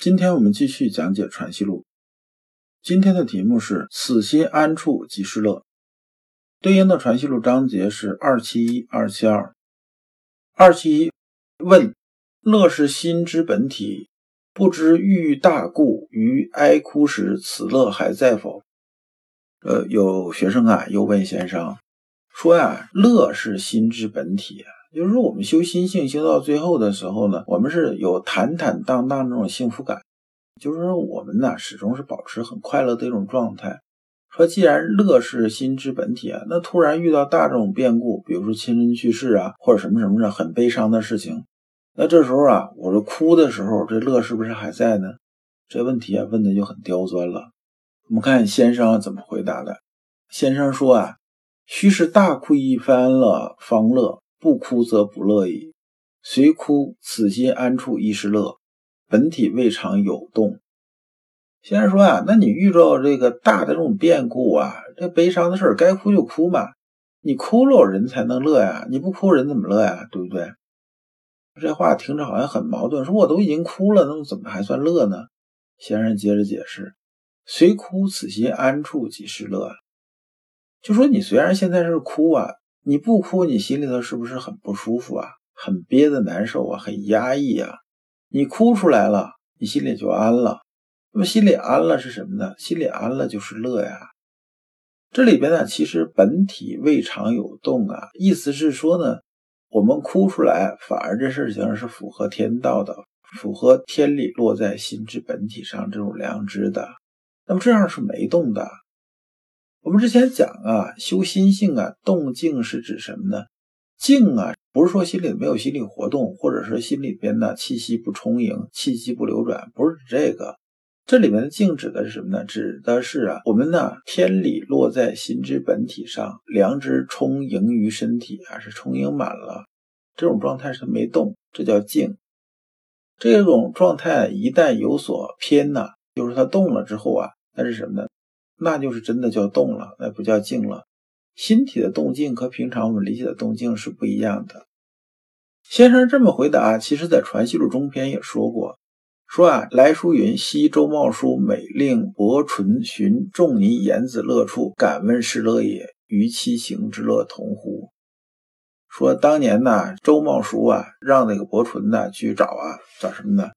今天我们继续讲解《传习录》，今天的题目是“此心安处即是乐”，对应的《传习录》章节是二七一、二七二。二七一问：“乐是心之本体，不知欲大故，于哀哭时，此乐还在否？”呃，有学生啊，又问先生说呀：“乐是心之本体啊。”就是说，我们修心性修到最后的时候呢，我们是有坦坦荡荡那种幸福感。就是说，我们呢始终是保持很快乐的一种状态。说，既然乐是心之本体啊，那突然遇到大这种变故，比如说亲人去世啊，或者什么什么的很悲伤的事情，那这时候啊，我这哭的时候，这乐是不是还在呢？这问题啊问的就很刁钻了。我们看先生怎么回答的。先生说啊，须是大哭一番了方乐。不哭则不乐矣，虽哭，此心安处亦是乐，本体未尝有动。先生说啊，那你遇到这个大的这种变故啊，这悲伤的事儿，该哭就哭嘛，你哭了人才能乐呀，你不哭人怎么乐呀？对不对？这话听着好像很矛盾，说我都已经哭了，那么怎么还算乐呢？先生接着解释，虽哭，此心安处即是乐。就说你虽然现在是哭啊。你不哭，你心里头是不是很不舒服啊？很憋的难受啊，很压抑啊。你哭出来了，你心里就安了。那么心里安了是什么呢？心里安了就是乐呀。这里边呢，其实本体未尝有动啊，意思是说呢，我们哭出来，反而这事情是符合天道的，符合天理落在心之本体上这种良知的。那么这样是没动的。我们之前讲啊，修心性啊，动静是指什么呢？静啊，不是说心里没有心理活动，或者是心里边的气息不充盈、气息不流转，不是指这个。这里面的静指的是什么呢？指的是啊，我们呢天理落在心之本体上，良知充盈于身体啊，是充盈满了，这种状态是没动，这叫静。这种状态一旦有所偏呢，就是它动了之后啊，那是什么呢？那就是真的叫动了，那不叫静了。心体的动静和平常我们理解的动静是不一样的。先生这么回答，其实在《传习录》中篇也说过，说啊，来书云：昔周茂叔每令伯纯寻仲尼言子乐处，敢问是乐也？与其行之乐同乎？说当年呢，周茂叔啊，让那个伯纯呢去找啊，找什么呢？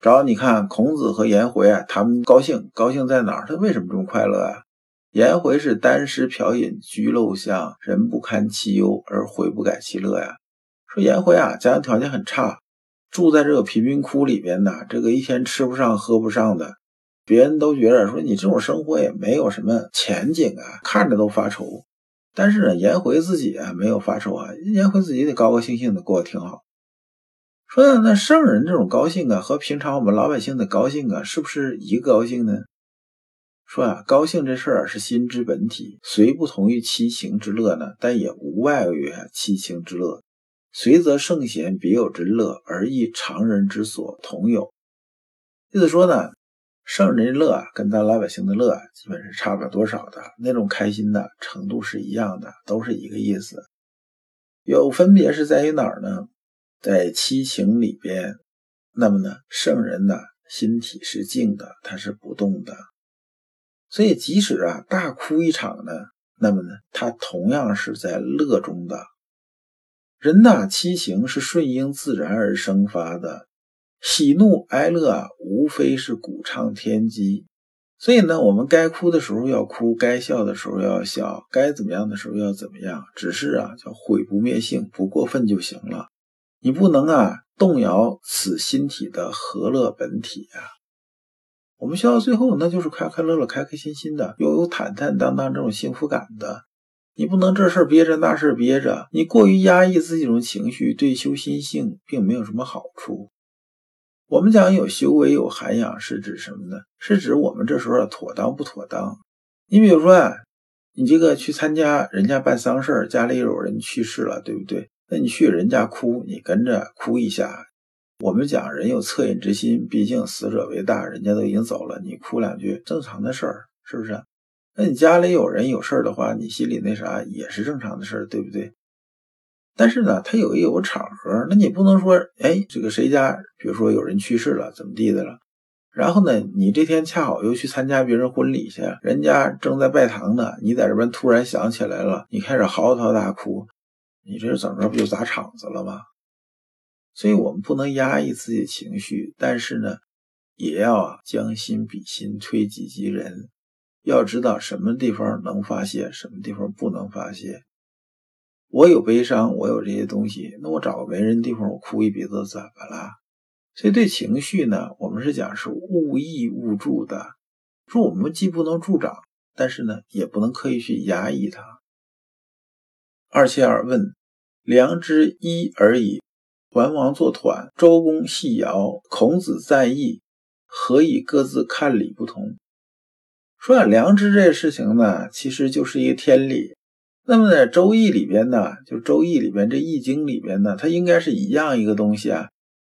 主要你看，孔子和颜回啊，他们高兴，高兴在哪儿？他为什么这么快乐啊？颜回是单食嫖饮，居陋巷，人不堪其忧，而回不改其乐呀。说颜回啊，家庭条件很差，住在这个贫民窟里边呢，这个一天吃不上喝不上的，别人都觉得说你这种生活也没有什么前景啊，看着都发愁。但是呢，颜回自己啊没有发愁啊，颜回自己得高高兴兴的过得挺好。说那圣人这种高兴啊，和平常我们老百姓的高兴啊，是不是一个高兴呢？说啊，高兴这事儿是心之本体，虽不同于七情之乐呢，但也无外于七情之乐。随则圣贤别有真乐，而亦常人之所同有。意思说呢，圣人的乐啊，跟咱老百姓的乐啊，基本是差不了多少的，那种开心的程度是一样的，都是一个意思。有分别是在于哪儿呢？在七情里边，那么呢，圣人呢，心体是静的，他是不动的，所以即使啊大哭一场呢，那么呢，他同样是在乐中的。人呐，七情是顺应自然而生发的，喜怒哀乐啊，无非是鼓唱天机。所以呢，我们该哭的时候要哭，该笑的时候要笑，该怎么样的时候要怎么样，只是啊，叫毁不灭性，不过分就行了。你不能啊动摇此心体的和乐本体啊！我们修到最后，那就是快快乐乐、开开心心的，又有坦坦荡荡这种幸福感的。你不能这事憋着，那事憋着，你过于压抑自己这种情绪，对修心性并没有什么好处。我们讲有修为、有涵养，是指什么呢？是指我们这时候妥当不妥当？你比如说啊，你这个去参加人家办丧事家里有人去世了，对不对？那你去人家哭，你跟着哭一下。我们讲人有恻隐之心，毕竟死者为大，人家都已经走了，你哭两句正常的事儿，是不是？那你家里有人有事儿的话，你心里那啥也是正常的事儿，对不对？但是呢，他有一有个场合，那你不能说，哎，这个谁家，比如说有人去世了，怎么地的了？然后呢，你这天恰好又去参加别人婚礼去，人家正在拜堂呢，你在这边突然想起来了，你开始嚎啕大哭，你这是怎么着不就砸场子了吗？所以我们不能压抑自己的情绪，但是呢，也要将心比心，推己及人，要知道什么地方能发泄，什么地方不能发泄。我有悲伤，我有这些东西，那我找个没人的地方，我哭一鼻子怎么了？所以对情绪呢，我们是讲是勿抑勿助的，说我们既不能助长，但是呢，也不能刻意去压抑它。二七二问：良知一而已，桓王作团，周公细尧，孔子在意，何以各自看理不同？说啊良知这事情呢，其实就是一个天理。那么在《周易》里边呢，就《周易》里边这《易经》里边呢，它应该是一样一个东西啊。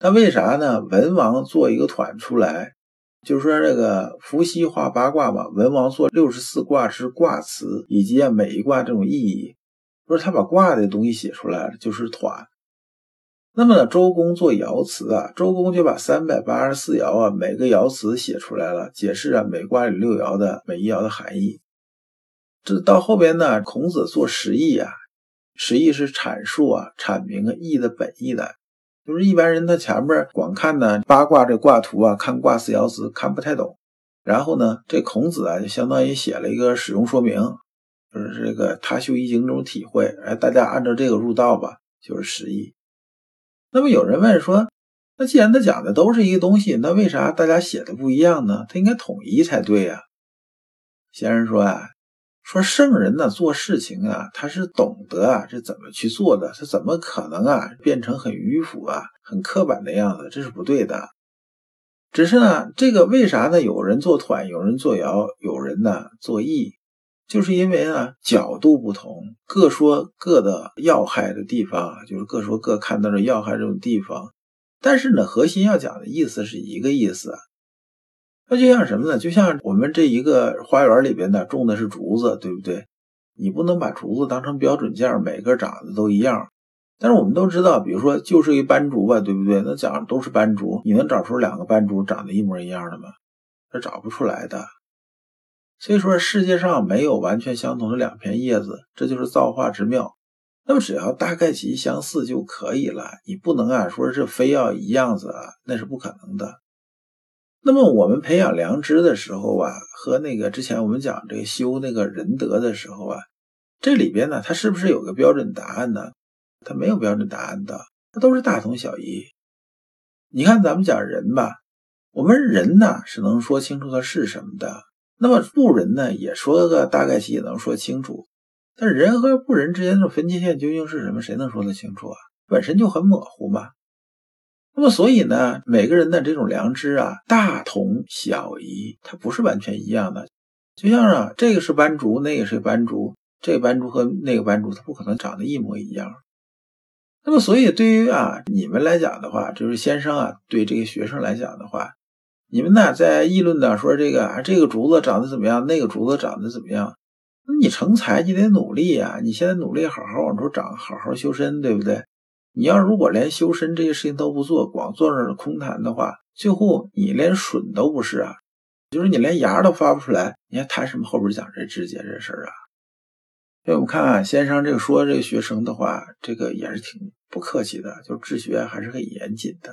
那为啥呢？文王做一个团出来，就是说这个伏羲画八卦嘛，文王做六十四卦之卦辞，以及啊每一卦这种意义，不是他把卦的东西写出来了，就是团。那么呢，周公做爻辞啊，周公就把三百八十四爻啊每个爻辞写出来了，解释啊每卦里六爻的每一爻的含义。这到后边呢，孔子做十义啊，十义是阐述啊、阐明啊义的本意的。就是一般人他前面光看呢八卦这卦图啊，看卦辞爻辞看不太懂。然后呢，这孔子啊就相当于写了一个使用说明，就是这个他修易经这种体会，哎，大家按照这个入道吧，就是十义。那么有人问说，那既然他讲的都是一个东西，那为啥大家写的不一样呢？他应该统一才对呀。先生说啊。说圣人呢做事情啊，他是懂得啊，这怎么去做的，他怎么可能啊变成很迂腐啊、很刻板的样子？这是不对的。只是呢，这个为啥呢？有人做团，有人做爻，有人呢做义，就是因为呢角度不同，各说各的要害的地方，就是各说各看到的要害这种地方。但是呢，核心要讲的意思是一个意思。那就像什么呢？就像我们这一个花园里边呢，种的是竹子，对不对？你不能把竹子当成标准件，每个长得都一样。但是我们都知道，比如说就是一斑竹吧，对不对？那长都是斑竹，你能找出两个斑竹长得一模一样的吗？那找不出来的。所以说，世界上没有完全相同的两片叶子，这就是造化之妙。那么只要大概其相似就可以了，你不能啊说是非要一样子啊，那是不可能的。那么我们培养良知的时候啊，和那个之前我们讲这个修那个仁德的时候啊，这里边呢，它是不是有个标准答案呢？它没有标准答案的，它都是大同小异。你看咱们讲人吧，我们人呢是能说清楚它是什么的，那么不人呢也说个大概其也能说清楚，但是人和不人之间的分界线究竟是什么？谁能说得清楚啊？本身就很模糊嘛。那么，所以呢，每个人的这种良知啊，大同小异，它不是完全一样的。就像啊，这个是斑竹，那个是斑竹，这个斑竹和那个斑竹，它不可能长得一模一样。那么，所以对于啊你们来讲的话，就是先生啊，对这个学生来讲的话，你们呢在议论呢说这个啊这个竹子长得怎么样，那个竹子长得怎么样？那你成才，你得努力呀！你现在努力，好好往出长，好好修身，对不对？你要如果连修身这些事情都不做，光坐那空谈的话，最后你连笋都不是啊，就是你连芽都发不出来，你还谈什么后边讲这知节这事儿啊？所以我们看啊，先生这个说这个学生的话，这个也是挺不客气的，就治学还是很严谨的。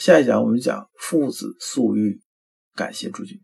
下一讲我们讲父子素育。感谢诸君。